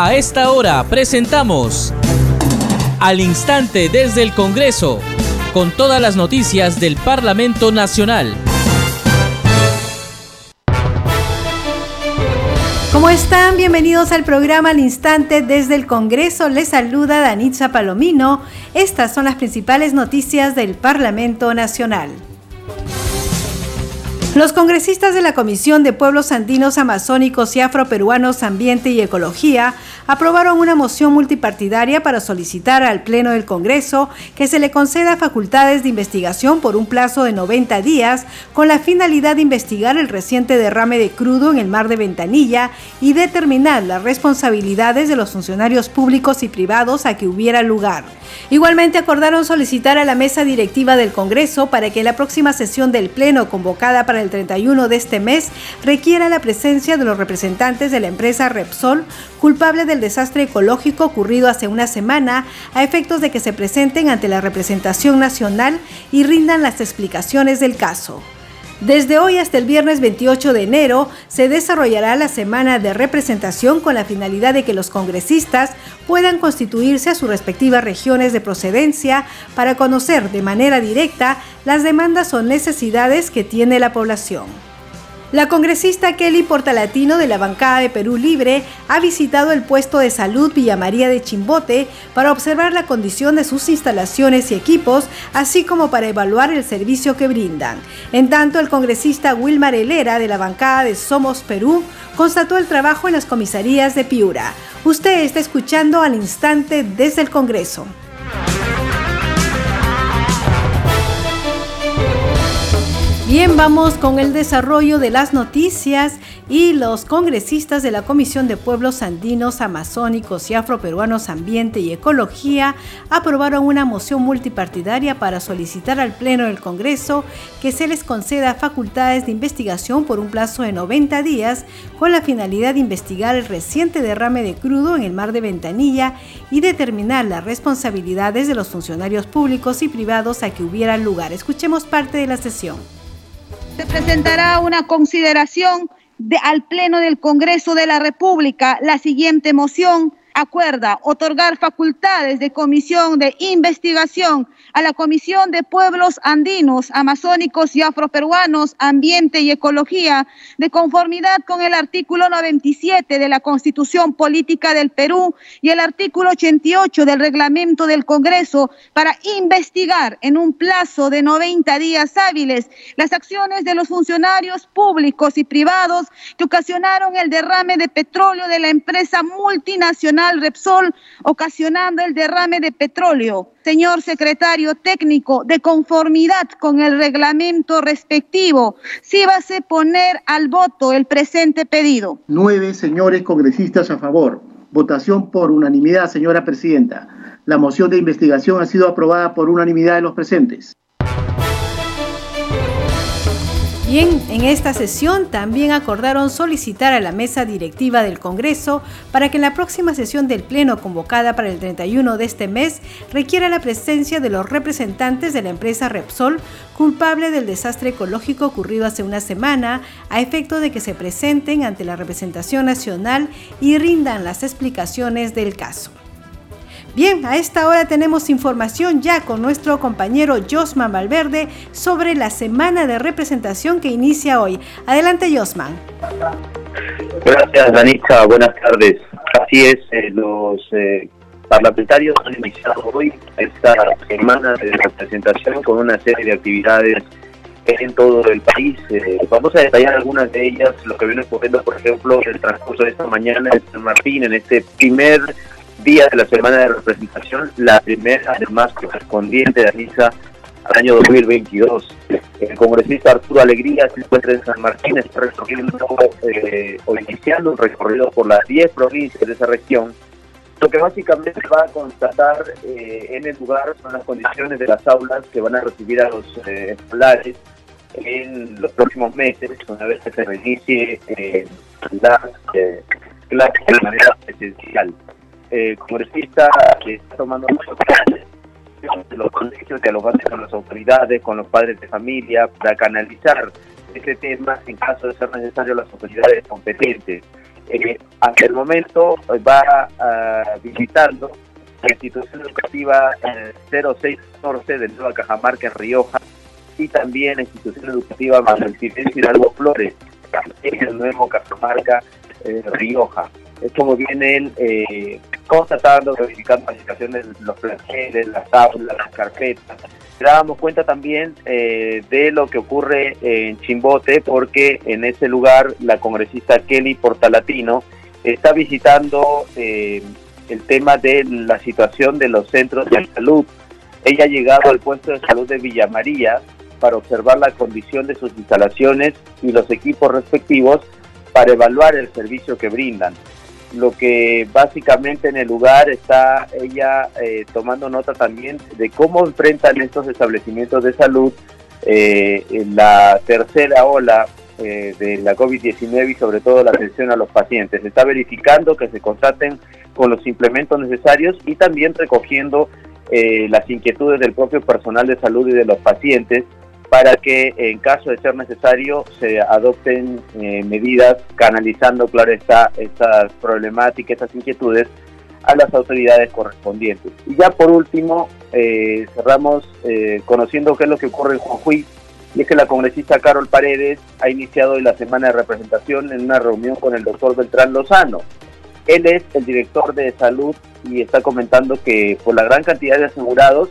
A esta hora presentamos Al Instante desde el Congreso, con todas las noticias del Parlamento Nacional. ¿Cómo están? Bienvenidos al programa Al Instante desde el Congreso. Les saluda Danitza Palomino. Estas son las principales noticias del Parlamento Nacional. Los congresistas de la Comisión de Pueblos Andinos, Amazónicos y Afroperuanos Ambiente y Ecología aprobaron una moción multipartidaria para solicitar al Pleno del Congreso que se le conceda facultades de investigación por un plazo de 90 días con la finalidad de investigar el reciente derrame de crudo en el mar de Ventanilla y determinar las responsabilidades de los funcionarios públicos y privados a que hubiera lugar. Igualmente acordaron solicitar a la mesa directiva del Congreso para que la próxima sesión del Pleno convocada para el 31 de este mes requiera la presencia de los representantes de la empresa Repsol, culpable del desastre ecológico ocurrido hace una semana, a efectos de que se presenten ante la representación nacional y rindan las explicaciones del caso. Desde hoy hasta el viernes 28 de enero se desarrollará la semana de representación con la finalidad de que los congresistas puedan constituirse a sus respectivas regiones de procedencia para conocer de manera directa las demandas o necesidades que tiene la población. La congresista Kelly Portalatino de la bancada de Perú Libre ha visitado el puesto de salud Villa María de Chimbote para observar la condición de sus instalaciones y equipos, así como para evaluar el servicio que brindan. En tanto, el congresista Wilmar Helera de la bancada de Somos Perú constató el trabajo en las comisarías de Piura. Usted está escuchando al instante desde el Congreso. Bien, vamos con el desarrollo de las noticias y los congresistas de la Comisión de Pueblos Andinos, Amazónicos y Afroperuanos Ambiente y Ecología aprobaron una moción multipartidaria para solicitar al Pleno del Congreso que se les conceda facultades de investigación por un plazo de 90 días con la finalidad de investigar el reciente derrame de crudo en el mar de Ventanilla y determinar las responsabilidades de los funcionarios públicos y privados a que hubiera lugar. Escuchemos parte de la sesión se presentará una consideración de, al Pleno del Congreso de la República la siguiente moción. Acuerda otorgar facultades de comisión de investigación a la Comisión de Pueblos Andinos, Amazónicos y Afroperuanos, Ambiente y Ecología, de conformidad con el artículo 97 de la Constitución Política del Perú y el artículo 88 del Reglamento del Congreso, para investigar en un plazo de 90 días hábiles las acciones de los funcionarios públicos y privados que ocasionaron el derrame de petróleo de la empresa multinacional Repsol, ocasionando el derrame de petróleo señor secretario técnico, de conformidad con el reglamento respectivo, sí va a poner al voto el presente pedido. Nueve señores congresistas a favor. Votación por unanimidad, señora presidenta. La moción de investigación ha sido aprobada por unanimidad de los presentes. Bien, en esta sesión también acordaron solicitar a la mesa directiva del Congreso para que en la próxima sesión del Pleno convocada para el 31 de este mes requiera la presencia de los representantes de la empresa Repsol culpable del desastre ecológico ocurrido hace una semana a efecto de que se presenten ante la representación nacional y rindan las explicaciones del caso. Bien, a esta hora tenemos información ya con nuestro compañero Josman Valverde sobre la semana de representación que inicia hoy. Adelante, Josman. Gracias, Danica. Buenas tardes. Así es, eh, los eh, parlamentarios han iniciado hoy esta semana de representación con una serie de actividades en todo el país. Eh, vamos a detallar algunas de ellas, lo que viene ocurriendo, por ejemplo, el transcurso de esta mañana en San Martín, en este primer día de la semana de representación, la primera, además correspondiente de Anisa al año 2022. El congresista Arturo Alegría se encuentra en San Martín, está recorriendo eh, o iniciando un recorrido por las 10 provincias de esa región. Lo que básicamente va a constatar eh, en el lugar son las condiciones de las aulas que van a recibir a los eh, escolares en los próximos meses, una vez que se reinicie las clases de manera presencial eh, congresista que está tomando los colegios, dialogando con las autoridades, con los padres de familia, para canalizar este tema en caso de ser necesario las autoridades competentes. Eh, hasta el momento va uh, visitando la institución educativa 0614 de Nueva Cajamarca en Rioja y también la institución educativa Manuel Hidalgo Flores en el Nuevo Cajamarca eh, Rioja. Es como viene él eh, constatando, verificando las situaciones de los planteles, las aulas, las carpetas. Dábamos cuenta también eh, de lo que ocurre en Chimbote, porque en ese lugar la congresista Kelly Portalatino está visitando eh, el tema de la situación de los centros de salud. Ella ha llegado al puesto de salud de Villa María para observar la condición de sus instalaciones y los equipos respectivos para evaluar el servicio que brindan. Lo que básicamente en el lugar está ella eh, tomando nota también de cómo enfrentan estos establecimientos de salud eh, en la tercera ola eh, de la COVID-19 y sobre todo la atención a los pacientes. Está verificando que se contraten con los implementos necesarios y también recogiendo las inquietudes del propio personal de salud y de los pacientes para que en caso de ser necesario se adopten eh, medidas canalizando, claro, esta, estas problemáticas, estas inquietudes a las autoridades correspondientes. Y ya por último, eh, cerramos eh, conociendo qué es lo que ocurre en Jujuy, y es que la congresista Carol Paredes ha iniciado la semana de representación en una reunión con el doctor Beltrán Lozano. Él es el director de salud y está comentando que por la gran cantidad de asegurados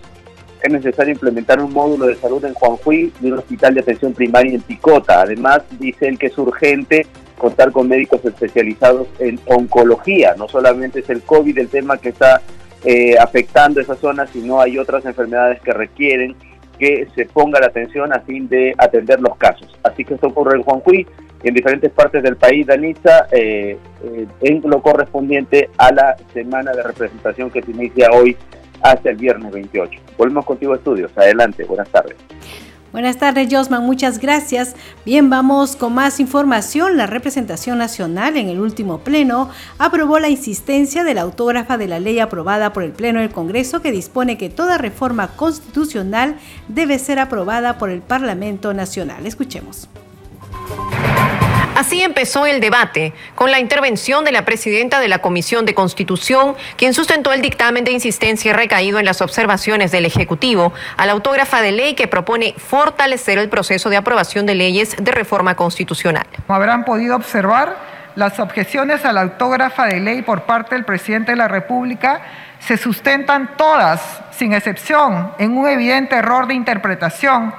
es necesario implementar un módulo de salud en Juanjuy y un hospital de atención primaria en Picota. Además, dice él que es urgente contar con médicos especializados en oncología. No solamente es el COVID el tema que está eh, afectando esa zona, sino hay otras enfermedades que requieren que se ponga la atención a fin de atender los casos. Así que esto ocurre en Juanjuy y en diferentes partes del país, Danitza, eh, eh, en lo correspondiente a la semana de representación que se inicia hoy hasta el viernes 28. Volvemos contigo estudios. Adelante, buenas tardes. Buenas tardes, Josman. Muchas gracias. Bien, vamos con más información. La representación nacional en el último pleno aprobó la insistencia de la autógrafa de la ley aprobada por el Pleno del Congreso que dispone que toda reforma constitucional debe ser aprobada por el Parlamento Nacional. Escuchemos. Así empezó el debate, con la intervención de la presidenta de la Comisión de Constitución, quien sustentó el dictamen de insistencia recaído en las observaciones del Ejecutivo a la autógrafa de ley que propone fortalecer el proceso de aprobación de leyes de reforma constitucional. Como habrán podido observar, las objeciones a la autógrafa de ley por parte del presidente de la República se sustentan todas, sin excepción, en un evidente error de interpretación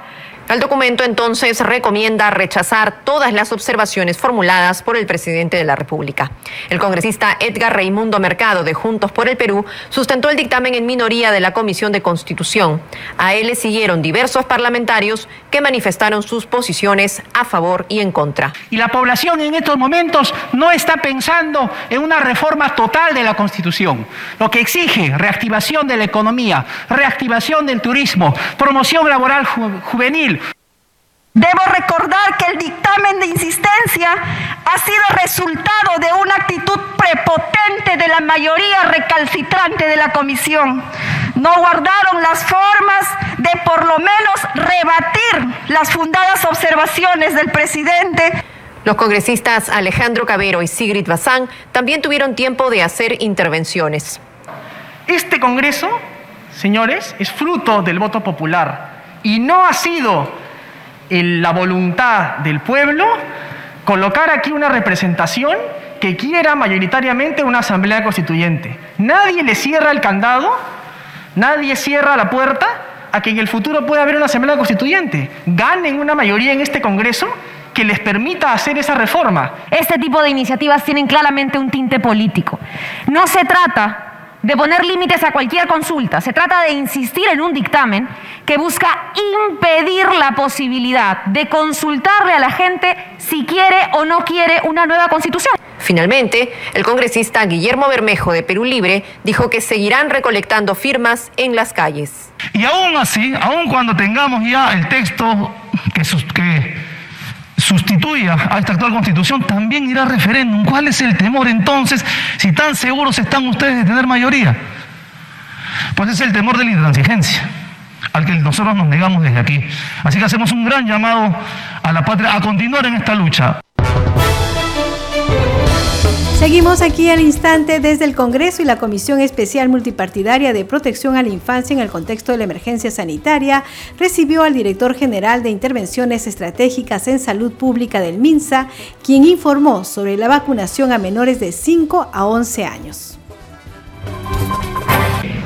el documento entonces recomienda rechazar todas las observaciones formuladas por el presidente de la República. El congresista Edgar Raimundo Mercado de Juntos por el Perú sustentó el dictamen en minoría de la Comisión de Constitución. A él le siguieron diversos parlamentarios que manifestaron sus posiciones a favor y en contra. Y la población en estos momentos no está pensando en una reforma total de la Constitución, lo que exige reactivación de la economía, reactivación del turismo, promoción laboral juvenil, Debo recordar que el dictamen de insistencia ha sido resultado de una actitud prepotente de la mayoría recalcitrante de la comisión. No guardaron las formas de por lo menos rebatir las fundadas observaciones del presidente. Los congresistas Alejandro Cabero y Sigrid Bazán también tuvieron tiempo de hacer intervenciones. Este Congreso, señores, es fruto del voto popular y no ha sido la voluntad del pueblo colocar aquí una representación que quiera mayoritariamente una asamblea constituyente. Nadie le cierra el candado, nadie cierra la puerta a que en el futuro pueda haber una asamblea constituyente. Ganen una mayoría en este Congreso que les permita hacer esa reforma. Este tipo de iniciativas tienen claramente un tinte político. No se trata de poner límites a cualquier consulta. Se trata de insistir en un dictamen que busca impedir la posibilidad de consultarle a la gente si quiere o no quiere una nueva constitución. Finalmente, el congresista Guillermo Bermejo de Perú Libre dijo que seguirán recolectando firmas en las calles. Y aún así, aún cuando tengamos ya el texto que, que sustituya a esta actual constitución, también irá a referéndum. ¿Cuál es el temor entonces si tan seguros están ustedes de tener mayoría? Pues es el temor de la intransigencia, al que nosotros nos negamos desde aquí. Así que hacemos un gran llamado a la patria a continuar en esta lucha. Seguimos aquí al instante desde el Congreso y la Comisión Especial Multipartidaria de Protección a la Infancia en el contexto de la emergencia sanitaria recibió al director general de Intervenciones Estratégicas en Salud Pública del MINSA, quien informó sobre la vacunación a menores de 5 a 11 años.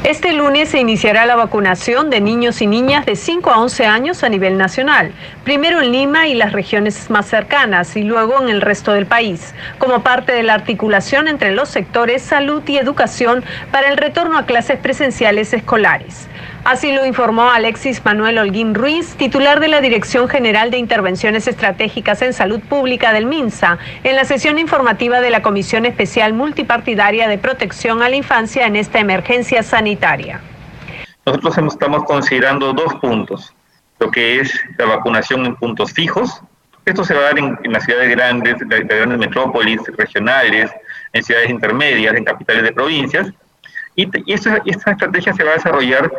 Este lunes se iniciará la vacunación de niños y niñas de 5 a 11 años a nivel nacional, primero en Lima y las regiones más cercanas y luego en el resto del país, como parte de la articulación entre los sectores salud y educación para el retorno a clases presenciales escolares. Así lo informó Alexis Manuel Holguín Ruiz, titular de la Dirección General de Intervenciones Estratégicas en Salud Pública del MINSA, en la sesión informativa de la Comisión Especial Multipartidaria de Protección a la Infancia en esta emergencia sanitaria. Nosotros estamos considerando dos puntos, lo que es la vacunación en puntos fijos. Esto se va a dar en, las ciudades grandes, grandes metrópolis regionales, en ciudades intermedias, en capitales de provincias. Y, esta estrategia se va a desarrollar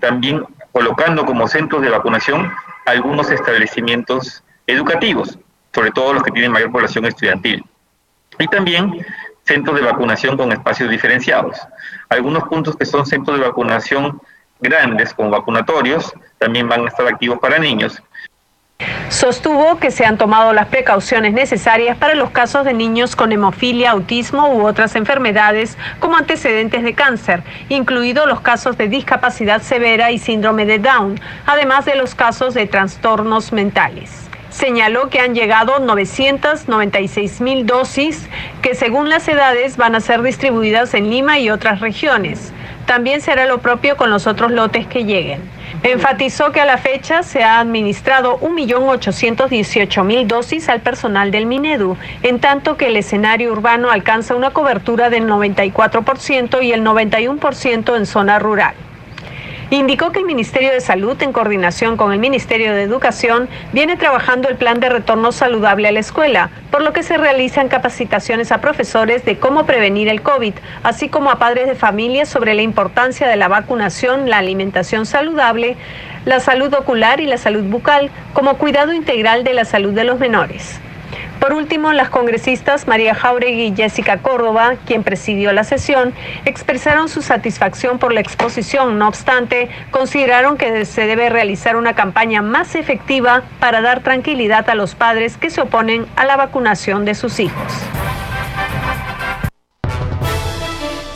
también colocando como centros de vacunación algunos establecimientos educativos, sobre todo los que tienen mayor población estudiantil. Y también centros de vacunación con espacios diferenciados. Algunos puntos que son centros de vacunación grandes, como vacunatorios, también van a estar activos para niños. Sostuvo que se han tomado las precauciones necesarias para los casos de niños con hemofilia, autismo u otras enfermedades como antecedentes de cáncer, incluidos los casos de discapacidad severa y síndrome de Down, además de los casos de trastornos mentales. Señaló que han llegado 996 mil dosis que según las edades van a ser distribuidas en Lima y otras regiones. También será lo propio con los otros lotes que lleguen. Enfatizó que a la fecha se ha administrado 1.818.000 dosis al personal del Minedu, en tanto que el escenario urbano alcanza una cobertura del 94% y el 91% en zona rural. Indicó que el Ministerio de Salud, en coordinación con el Ministerio de Educación, viene trabajando el plan de retorno saludable a la escuela, por lo que se realizan capacitaciones a profesores de cómo prevenir el COVID, así como a padres de familia sobre la importancia de la vacunación, la alimentación saludable, la salud ocular y la salud bucal, como cuidado integral de la salud de los menores. Por último, las congresistas María Jauregui y Jessica Córdoba, quien presidió la sesión, expresaron su satisfacción por la exposición. No obstante, consideraron que se debe realizar una campaña más efectiva para dar tranquilidad a los padres que se oponen a la vacunación de sus hijos.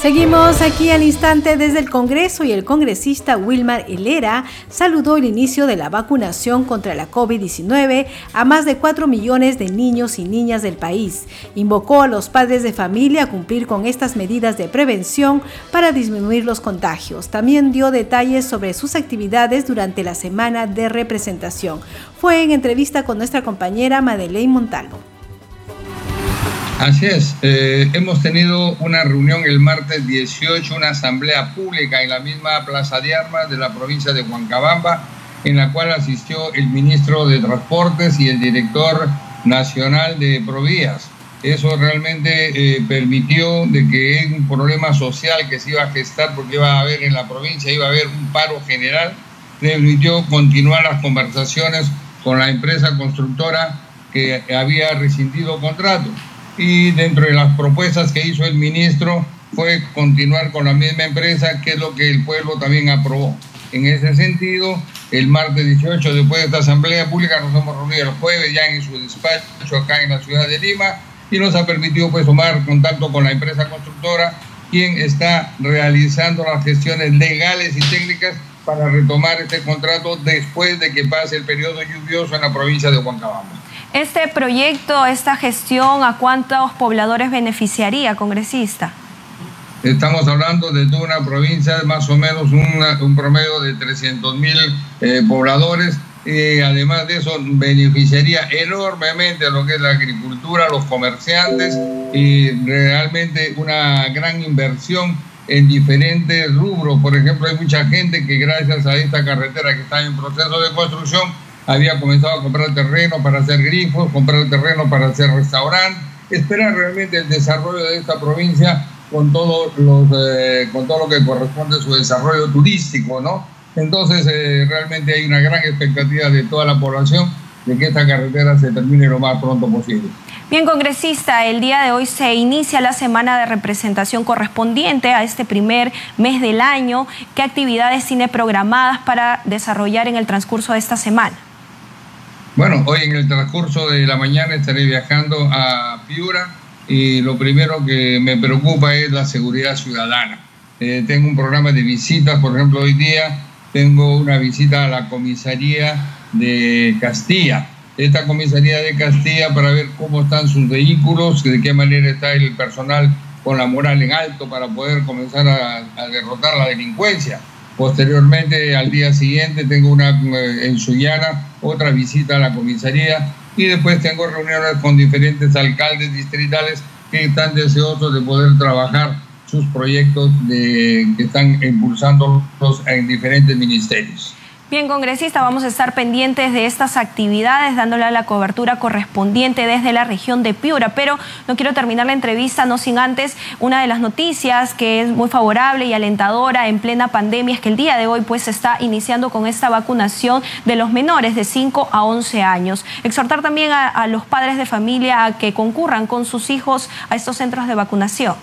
Seguimos aquí al instante desde el Congreso y el congresista Wilmar Helera saludó el inicio de la vacunación contra la COVID-19 a más de 4 millones de niños y niñas del país. Invocó a los padres de familia a cumplir con estas medidas de prevención para disminuir los contagios. También dio detalles sobre sus actividades durante la semana de representación. Fue en entrevista con nuestra compañera Madeleine Montalvo. Así es, eh, hemos tenido una reunión el martes 18, una asamblea pública en la misma Plaza de Armas de la provincia de Huancabamba, en la cual asistió el ministro de Transportes y el director nacional de Provías. Eso realmente eh, permitió de que un problema social que se iba a gestar porque iba a haber en la provincia, iba a haber un paro general, permitió continuar las conversaciones con la empresa constructora que había rescindido contrato y dentro de las propuestas que hizo el ministro fue continuar con la misma empresa, que es lo que el pueblo también aprobó. En ese sentido, el martes 18, después de esta asamblea pública, nos hemos reunido el jueves ya en su despacho acá en la ciudad de Lima y nos ha permitido pues tomar contacto con la empresa constructora, quien está realizando las gestiones legales y técnicas para retomar este contrato después de que pase el periodo lluvioso en la provincia de Huancabamba. Este proyecto, esta gestión, ¿a cuántos pobladores beneficiaría, congresista? Estamos hablando de una provincia, más o menos un promedio de 300 mil eh, pobladores. Y además de eso, beneficiaría enormemente a lo que es la agricultura, los comerciantes y realmente una gran inversión en diferentes rubros. Por ejemplo, hay mucha gente que gracias a esta carretera que está en proceso de construcción, había comenzado a comprar terreno para hacer grifos, comprar terreno para hacer restaurantes, esperar realmente el desarrollo de esta provincia con todo, los, eh, con todo lo que corresponde a su desarrollo turístico, ¿no? Entonces, eh, realmente hay una gran expectativa de toda la población de que esta carretera se termine lo más pronto posible. Bien, congresista, el día de hoy se inicia la semana de representación correspondiente a este primer mes del año. ¿Qué actividades tiene programadas para desarrollar en el transcurso de esta semana? Bueno, hoy en el transcurso de la mañana estaré viajando a Piura y lo primero que me preocupa es la seguridad ciudadana. Eh, tengo un programa de visitas, por ejemplo, hoy día tengo una visita a la comisaría de Castilla. Esta comisaría de Castilla para ver cómo están sus vehículos, de qué manera está el personal con la moral en alto para poder comenzar a, a derrotar la delincuencia. Posteriormente, al día siguiente, tengo una eh, en Sullana, otra visita a la comisaría y después tengo reuniones con diferentes alcaldes distritales que están deseosos de poder trabajar sus proyectos de, que están impulsando en diferentes ministerios. Bien, congresista, vamos a estar pendientes de estas actividades, dándole la cobertura correspondiente desde la región de Piura, pero no quiero terminar la entrevista no sin antes una de las noticias que es muy favorable y alentadora en plena pandemia es que el día de hoy pues se está iniciando con esta vacunación de los menores de 5 a 11 años. Exhortar también a, a los padres de familia a que concurran con sus hijos a estos centros de vacunación.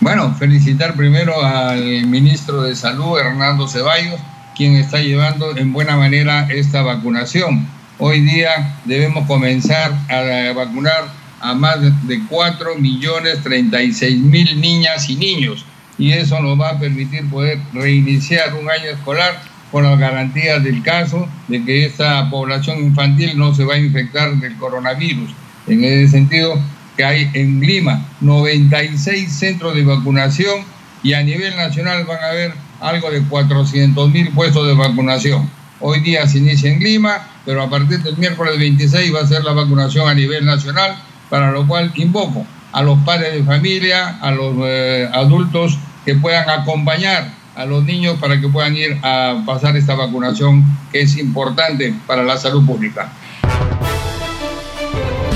Bueno, felicitar primero al ministro de Salud, Hernando Ceballos, quien está llevando en buena manera esta vacunación. Hoy día debemos comenzar a vacunar a más de 4 millones 36 mil niñas y niños y eso nos va a permitir poder reiniciar un año escolar con las garantías del caso de que esta población infantil no se va a infectar del coronavirus. En ese sentido, que hay en Lima 96 centros de vacunación y a nivel nacional van a haber algo de 400 mil puestos de vacunación. Hoy día se inicia en Lima, pero a partir del miércoles 26 va a ser la vacunación a nivel nacional, para lo cual invoco a los padres de familia, a los eh, adultos que puedan acompañar a los niños para que puedan ir a pasar esta vacunación que es importante para la salud pública.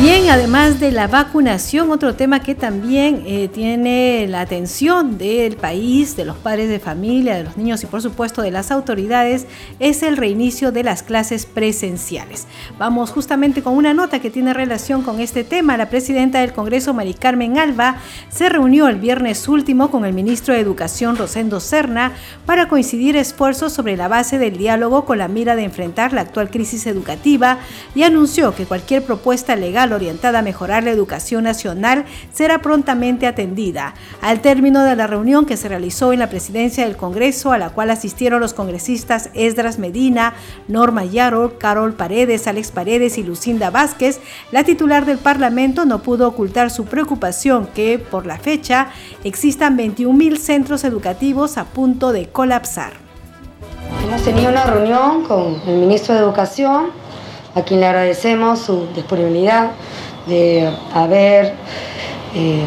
Bien, además de la vacunación, otro tema que también eh, tiene la atención del país, de los padres de familia, de los niños y por supuesto de las autoridades, es el reinicio de las clases presenciales. Vamos justamente con una nota que tiene relación con este tema. La presidenta del Congreso, Mari Carmen Alba, se reunió el viernes último con el ministro de Educación, Rosendo Serna, para coincidir esfuerzos sobre la base del diálogo con la mira de enfrentar la actual crisis educativa y anunció que cualquier propuesta legal orientada a mejorar la educación nacional será prontamente atendida. Al término de la reunión que se realizó en la presidencia del Congreso, a la cual asistieron los congresistas Esdras Medina, Norma Yarol, Carol Paredes, Alex Paredes y Lucinda Vázquez, la titular del Parlamento no pudo ocultar su preocupación que, por la fecha, existan 21 mil centros educativos a punto de colapsar. Hemos tenido una reunión con el ministro de Educación a quien le agradecemos su disponibilidad de haber eh,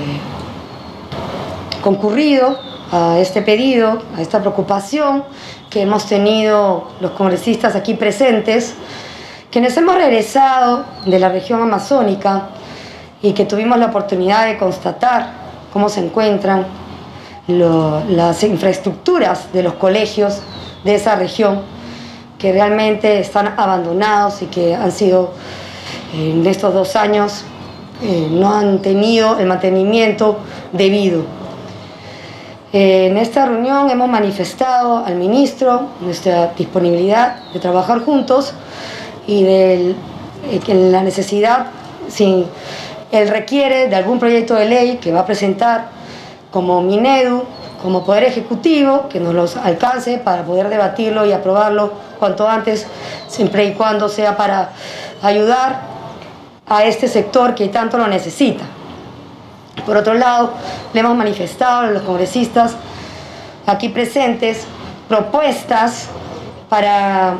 concurrido a este pedido, a esta preocupación que hemos tenido los congresistas aquí presentes, quienes hemos regresado de la región amazónica y que tuvimos la oportunidad de constatar cómo se encuentran las infraestructuras de los colegios de esa región que realmente están abandonados y que han sido en estos dos años eh, no han tenido el mantenimiento debido. Eh, en esta reunión hemos manifestado al ministro nuestra disponibilidad de trabajar juntos y de eh, la necesidad, si él requiere de algún proyecto de ley que va a presentar como Minedu, como Poder Ejecutivo, que nos los alcance para poder debatirlo y aprobarlo cuanto antes, siempre y cuando sea para ayudar a este sector que tanto lo necesita. Por otro lado, le hemos manifestado a los congresistas aquí presentes propuestas para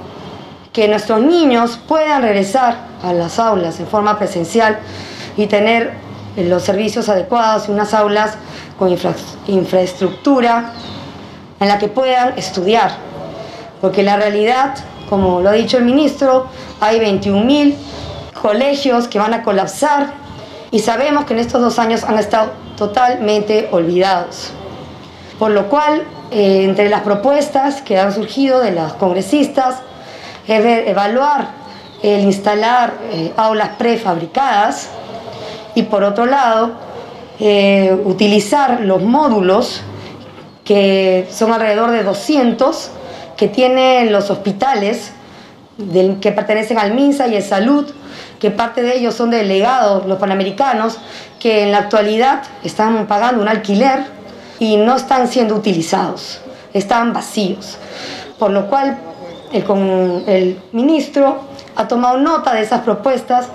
que nuestros niños puedan regresar a las aulas en forma presencial y tener los servicios adecuados y unas aulas con infraestructura en la que puedan estudiar. Porque la realidad, como lo ha dicho el ministro, hay 21 mil colegios que van a colapsar y sabemos que en estos dos años han estado totalmente olvidados. Por lo cual, eh, entre las propuestas que han surgido de los congresistas, es evaluar el instalar eh, aulas prefabricadas y por otro lado, eh, utilizar los módulos que son alrededor de 200 que tienen los hospitales que pertenecen al MINSA y el Salud, que parte de ellos son delegados, los panamericanos, que en la actualidad están pagando un alquiler y no están siendo utilizados, están vacíos. Por lo cual el, el ministro ha tomado nota de esas propuestas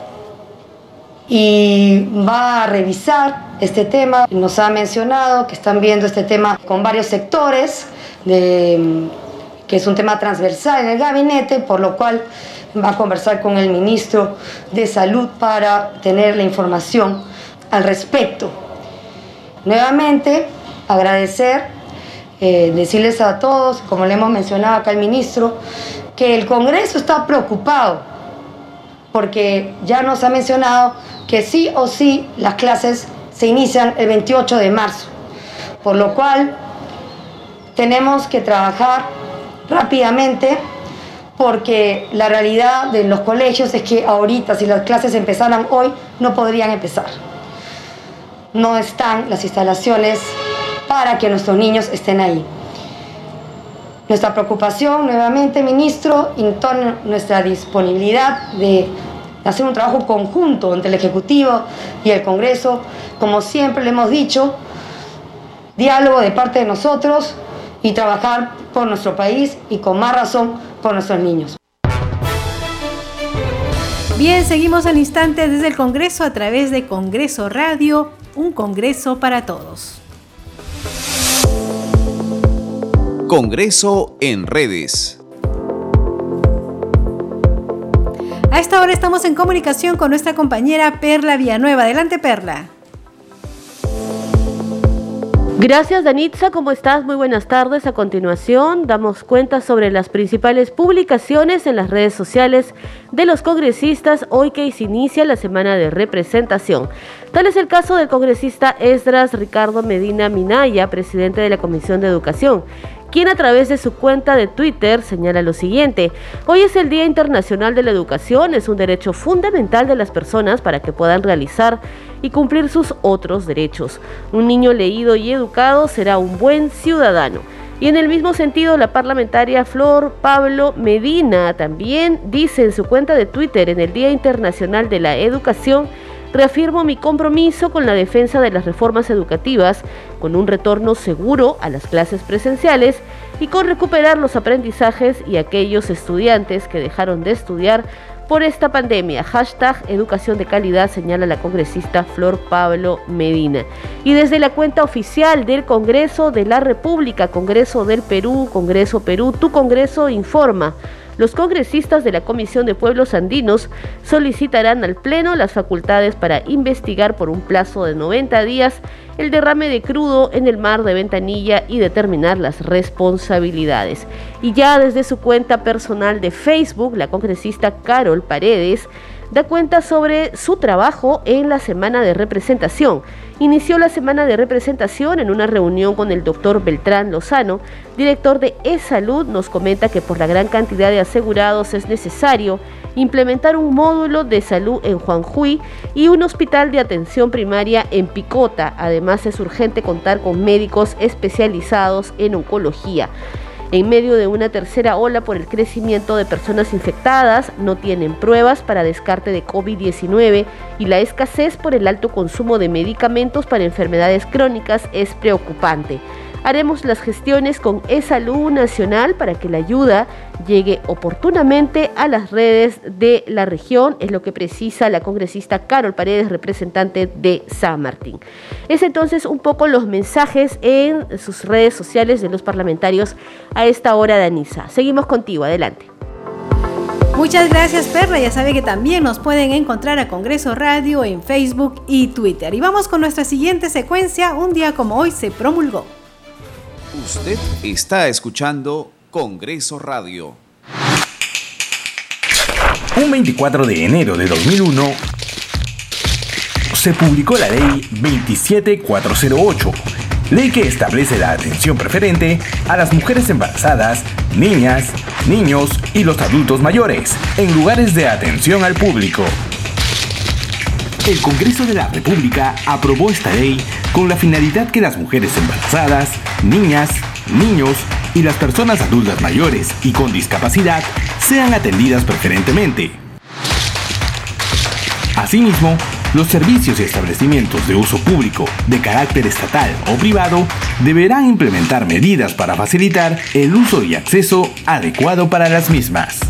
y va a revisar este tema. Nos ha mencionado que están viendo este tema con varios sectores, que es un tema transversal en el gabinete, por lo cual va a conversar con el ministro de Salud para tener la información al respecto. Nuevamente, agradecer, eh, decirles a todos, como le hemos mencionado acá al ministro, que el Congreso está preocupado porque ya nos ha mencionado que sí o sí las clases se inician el 28 de marzo, por lo cual tenemos que trabajar rápidamente porque la realidad de los colegios es que ahorita si las clases empezaran hoy no podrían empezar. No están las instalaciones para que nuestros niños estén ahí. Nuestra preocupación, nuevamente, ministro, y nuestra disponibilidad de hacer un trabajo conjunto entre el Ejecutivo y el Congreso, como siempre le hemos dicho, diálogo de parte de nosotros y trabajar por nuestro país y con más razón por nuestros niños. Bien, seguimos al instante desde el Congreso a través de Congreso Radio, un Congreso para todos. Congreso en redes. A esta hora estamos en comunicación con nuestra compañera Perla Villanueva. Adelante, Perla. Gracias, Danitza. ¿Cómo estás? Muy buenas tardes. A continuación, damos cuenta sobre las principales publicaciones en las redes sociales de los congresistas hoy que se inicia la semana de representación. Tal es el caso del congresista Esdras Ricardo Medina Minaya, presidente de la Comisión de Educación, quien a través de su cuenta de Twitter señala lo siguiente. Hoy es el Día Internacional de la Educación, es un derecho fundamental de las personas para que puedan realizar y cumplir sus otros derechos. Un niño leído y educado será un buen ciudadano. Y en el mismo sentido, la parlamentaria Flor Pablo Medina también dice en su cuenta de Twitter en el Día Internacional de la Educación, reafirmo mi compromiso con la defensa de las reformas educativas, con un retorno seguro a las clases presenciales y con recuperar los aprendizajes y aquellos estudiantes que dejaron de estudiar por esta pandemia. Hashtag educación de calidad, señala la congresista Flor Pablo Medina. Y desde la cuenta oficial del Congreso de la República, Congreso del Perú, Congreso Perú, tu Congreso informa los congresistas de la Comisión de Pueblos Andinos solicitarán al Pleno las facultades para investigar por un plazo de 90 días el derrame de crudo en el mar de Ventanilla y determinar las responsabilidades. Y ya desde su cuenta personal de Facebook, la congresista Carol Paredes da cuenta sobre su trabajo en la semana de representación. Inició la semana de representación en una reunión con el doctor Beltrán Lozano, director de E-Salud, nos comenta que por la gran cantidad de asegurados es necesario implementar un módulo de salud en Juanjuy y un hospital de atención primaria en Picota. Además es urgente contar con médicos especializados en oncología en medio de una tercera ola por el crecimiento de personas infectadas, no tienen pruebas para descarte de COVID-19 y la escasez por el alto consumo de medicamentos para enfermedades crónicas es preocupante. Haremos las gestiones con E-Salud Nacional para que la ayuda llegue oportunamente a las redes de la región, es lo que precisa la congresista Carol Paredes, representante de San Martín. Es entonces un poco los mensajes en sus redes sociales de los parlamentarios a esta hora, Danisa. Seguimos contigo, adelante. Muchas gracias, Perra. Ya sabe que también nos pueden encontrar a Congreso Radio en Facebook y Twitter. Y vamos con nuestra siguiente secuencia. Un día como hoy se promulgó. Usted está escuchando Congreso Radio. Un 24 de enero de 2001 se publicó la ley 27408, ley que establece la atención preferente a las mujeres embarazadas, niñas, niños y los adultos mayores en lugares de atención al público. El Congreso de la República aprobó esta ley con la finalidad que las mujeres embarazadas, niñas, niños y las personas adultas mayores y con discapacidad sean atendidas preferentemente. Asimismo, los servicios y establecimientos de uso público de carácter estatal o privado deberán implementar medidas para facilitar el uso y acceso adecuado para las mismas.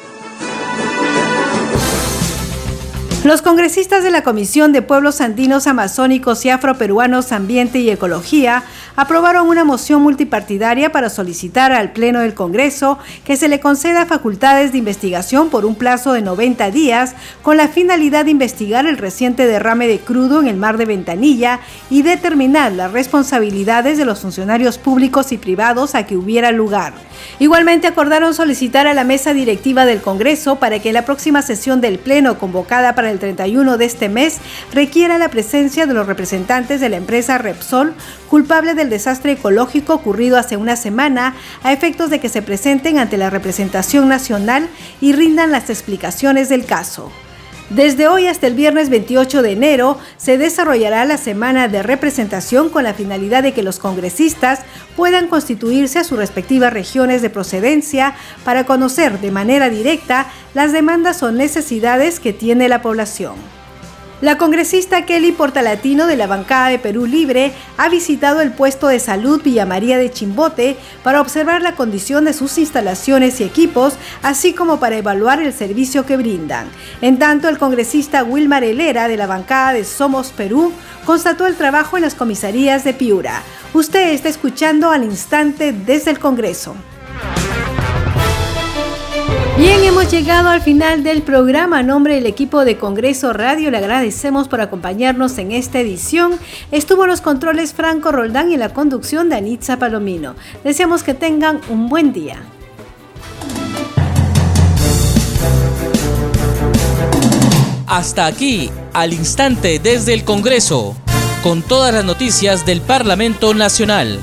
Los congresistas de la Comisión de Pueblos Andinos, Amazónicos y Afroperuanos Ambiente y Ecología aprobaron una moción multipartidaria para solicitar al Pleno del Congreso que se le conceda facultades de investigación por un plazo de 90 días con la finalidad de investigar el reciente derrame de crudo en el mar de Ventanilla y determinar las responsabilidades de los funcionarios públicos y privados a que hubiera lugar. Igualmente acordaron solicitar a la mesa directiva del Congreso para que la próxima sesión del Pleno convocada el 31 de este mes requiera la presencia de los representantes de la empresa Repsol, culpable del desastre ecológico ocurrido hace una semana, a efectos de que se presenten ante la representación nacional y rindan las explicaciones del caso. Desde hoy hasta el viernes 28 de enero se desarrollará la semana de representación con la finalidad de que los congresistas puedan constituirse a sus respectivas regiones de procedencia para conocer de manera directa las demandas o necesidades que tiene la población. La congresista Kelly Portalatino de la bancada de Perú Libre ha visitado el puesto de salud Villa María de Chimbote para observar la condición de sus instalaciones y equipos, así como para evaluar el servicio que brindan. En tanto, el congresista Wilmar Helera de la bancada de Somos Perú constató el trabajo en las comisarías de Piura. Usted está escuchando al instante desde el Congreso. Bien, hemos llegado al final del programa. A nombre del equipo de Congreso Radio, le agradecemos por acompañarnos en esta edición. Estuvo los controles Franco Roldán y la conducción de Anitza Palomino. Deseamos que tengan un buen día. Hasta aquí, al instante desde el Congreso, con todas las noticias del Parlamento Nacional.